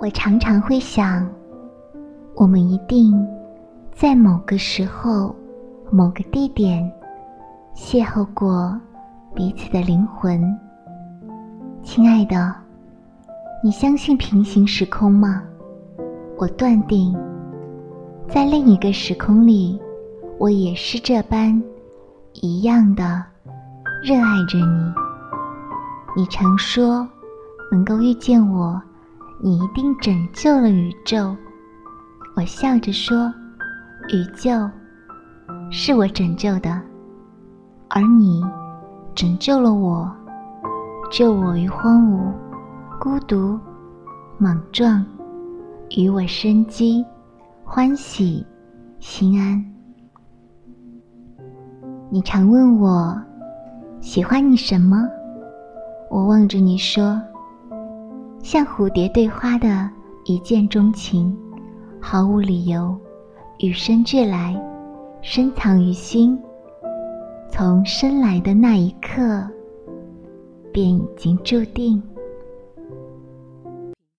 我常常会想，我们一定在某个时候、某个地点邂逅过彼此的灵魂。亲爱的，你相信平行时空吗？我断定，在另一个时空里，我也是这般一样的热爱着你。你常说，能够遇见我，你一定拯救了宇宙。我笑着说，宇宙是我拯救的，而你拯救了我，救我于荒芜、孤独、莽撞。与我生机、欢喜、心安。你常问我喜欢你什么？我望着你说，像蝴蝶对花的一见钟情，毫无理由，与生俱来，深藏于心。从生来的那一刻，便已经注定。